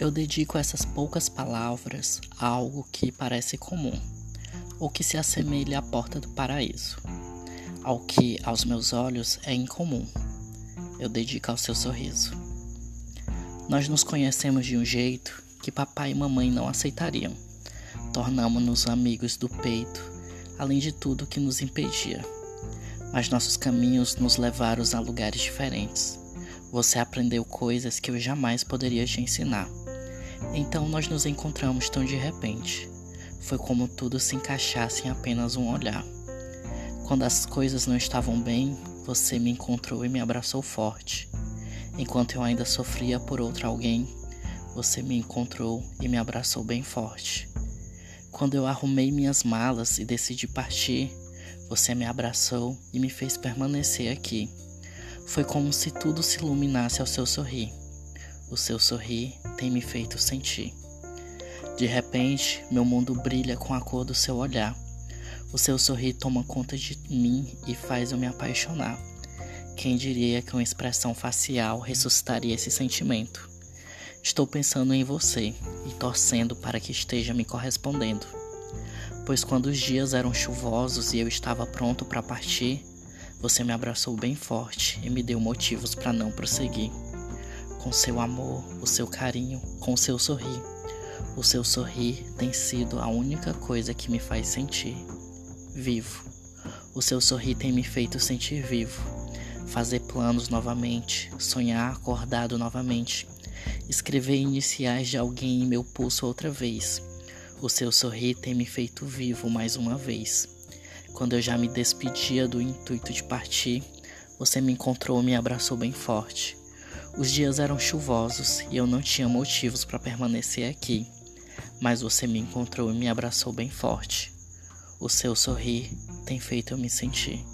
Eu dedico essas poucas palavras a algo que parece comum, ou que se assemelha à porta do paraíso, ao que aos meus olhos é incomum. Eu dedico ao seu sorriso. Nós nos conhecemos de um jeito que papai e mamãe não aceitariam. Tornamos-nos amigos do peito, além de tudo que nos impedia. Mas nossos caminhos nos levaram a lugares diferentes. Você aprendeu coisas que eu jamais poderia te ensinar. Então nós nos encontramos tão de repente. Foi como tudo se encaixasse em apenas um olhar. Quando as coisas não estavam bem, você me encontrou e me abraçou forte. Enquanto eu ainda sofria por outro alguém, você me encontrou e me abraçou bem forte. Quando eu arrumei minhas malas e decidi partir, você me abraçou e me fez permanecer aqui. Foi como se tudo se iluminasse ao seu sorrir. O seu sorrir tem me feito sentir. De repente, meu mundo brilha com a cor do seu olhar. O seu sorrir toma conta de mim e faz eu me apaixonar. Quem diria que uma expressão facial ressuscitaria esse sentimento? Estou pensando em você e torcendo para que esteja me correspondendo. Pois quando os dias eram chuvosos e eu estava pronto para partir, você me abraçou bem forte e me deu motivos para não prosseguir com seu amor, o seu carinho, com seu sorrir. O seu sorrir tem sido a única coisa que me faz sentir vivo. O seu sorrir tem me feito sentir vivo, fazer planos novamente, sonhar acordado novamente, escrever iniciais de alguém em meu pulso outra vez. O seu sorrir tem me feito vivo mais uma vez. Quando eu já me despedia do intuito de partir, você me encontrou e me abraçou bem forte. Os dias eram chuvosos e eu não tinha motivos para permanecer aqui, mas você me encontrou e me abraçou bem forte. O seu sorrir tem feito eu me sentir.